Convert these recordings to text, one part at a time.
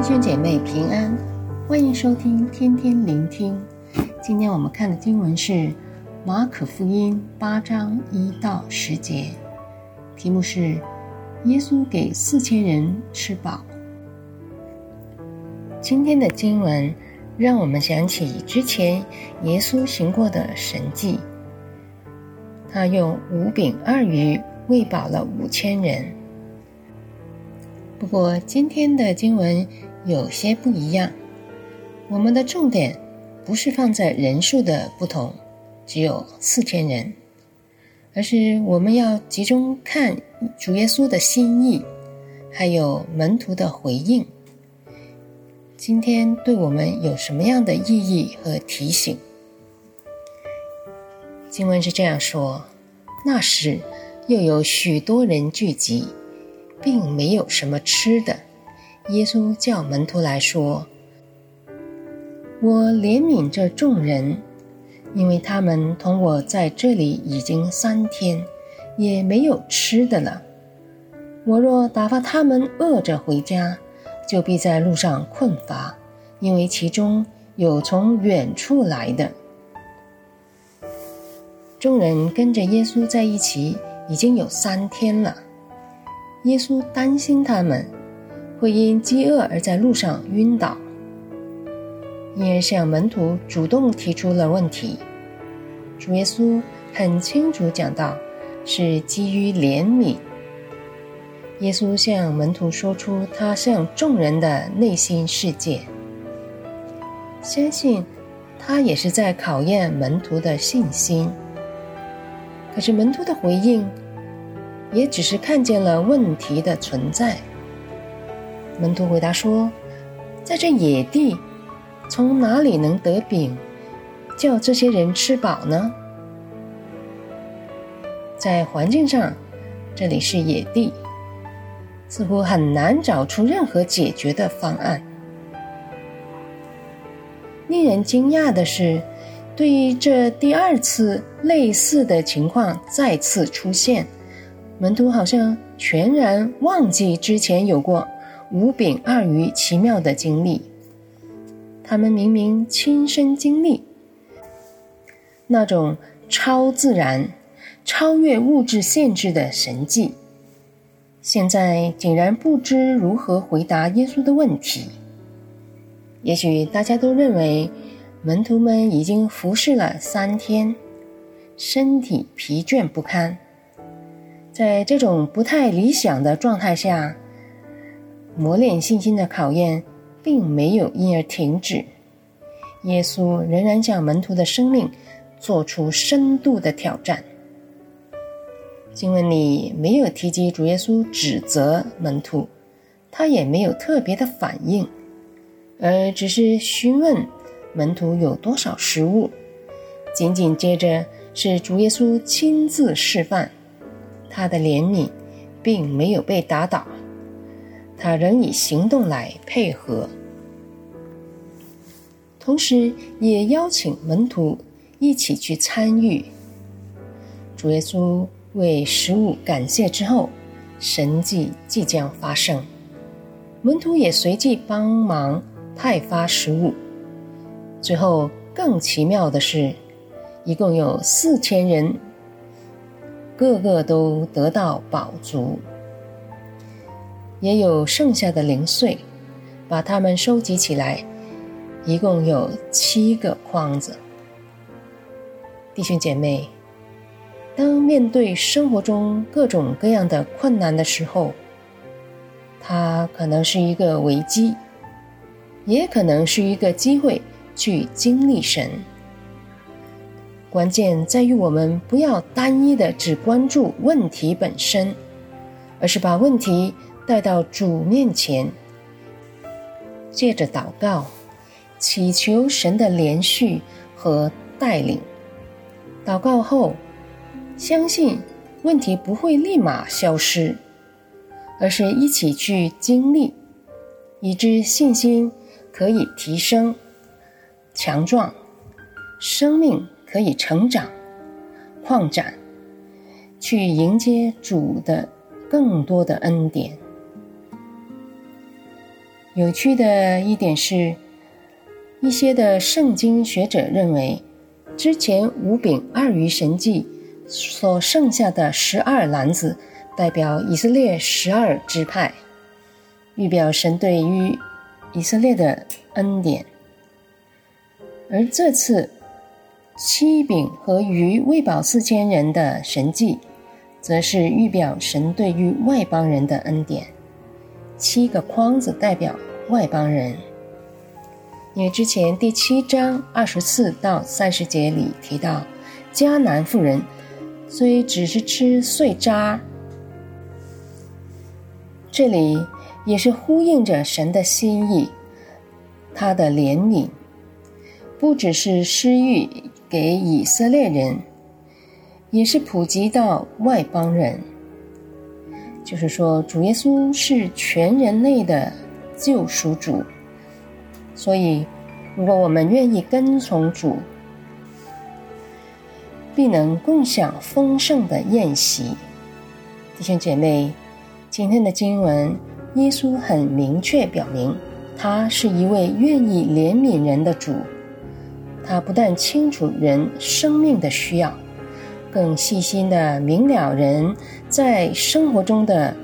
弟兄姐妹平安，欢迎收听天天聆听。今天我们看的经文是马可福音八章一到十节，题目是耶稣给四千人吃饱。今天的经文让我们想起之前耶稣行过的神迹，他用五饼二鱼喂饱了五千人。不过今天的经文，有些不一样，我们的重点不是放在人数的不同，只有四千人，而是我们要集中看主耶稣的心意，还有门徒的回应。今天对我们有什么样的意义和提醒？经文是这样说：那时又有许多人聚集，并没有什么吃的。耶稣叫门徒来说：“我怜悯这众人，因为他们同我在这里已经三天，也没有吃的了。我若打发他们饿着回家，就必在路上困乏，因为其中有从远处来的。”众人跟着耶稣在一起已经有三天了，耶稣担心他们。会因饥饿而在路上晕倒，因而向门徒主动提出了问题。主耶稣很清楚讲到，是基于怜悯。耶稣向门徒说出他向众人的内心世界，相信他也是在考验门徒的信心。可是门徒的回应，也只是看见了问题的存在。门徒回答说：“在这野地，从哪里能得饼，叫这些人吃饱呢？”在环境上，这里是野地，似乎很难找出任何解决的方案。令人惊讶的是，对于这第二次类似的情况再次出现，门徒好像全然忘记之前有过。五饼二鱼奇妙的经历，他们明明亲身经历那种超自然、超越物质限制的神迹，现在竟然不知如何回答耶稣的问题。也许大家都认为门徒们已经服侍了三天，身体疲倦不堪，在这种不太理想的状态下。磨练信心的考验并没有因而停止，耶稣仍然向门徒的生命做出深度的挑战。经文里没有提及主耶稣指责门徒，他也没有特别的反应，而只是询问门徒有多少食物。紧紧接着是主耶稣亲自示范，他的怜悯并没有被打倒。他仍以行动来配合，同时也邀请门徒一起去参与。主耶稣为食物感谢之后，神迹即将发生，门徒也随即帮忙派发食物。最后更奇妙的是，一共有四千人，个个都得到饱足。也有剩下的零碎，把它们收集起来，一共有七个筐子。弟兄姐妹，当面对生活中各种各样的困难的时候，它可能是一个危机，也可能是一个机会去经历神。关键在于我们不要单一的只关注问题本身，而是把问题。带到主面前，借着祷告，祈求神的连续和带领。祷告后，相信问题不会立马消失，而是一起去经历，以致信心可以提升、强壮，生命可以成长、扩展，去迎接主的更多的恩典。有趣的一点是，一些的圣经学者认为，之前五饼二鱼神迹所剩下的十二篮子，代表以色列十二支派，预表神对于以色列的恩典；而这次七饼和鱼喂饱四千人的神迹，则是预表神对于外邦人的恩典。七个筐子代表外邦人，因为之前第七章二十四到三十节里提到，迦南妇人虽只是吃碎渣，这里也是呼应着神的心意，他的怜悯不只是施予给以色列人，也是普及到外邦人。就是说，主耶稣是全人类的救赎主，所以，如果我们愿意跟从主，必能共享丰盛的宴席。弟兄姐妹，今天的经文，耶稣很明确表明，他是一位愿意怜悯人的主。他不但清楚人生命的需要。更细心的明了人在生活中的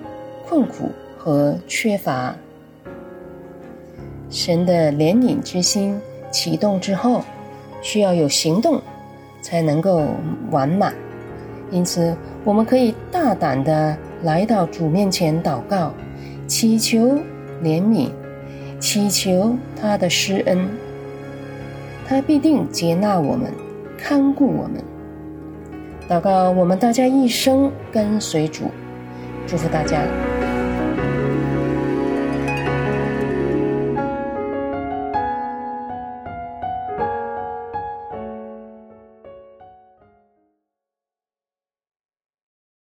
困苦和缺乏。神的怜悯之心启动之后，需要有行动才能够完满。因此，我们可以大胆地来到主面前祷告，祈求怜悯，祈求他的施恩。他必定接纳我们，看顾我们。祷告，我们大家一生跟随主，祝福大家。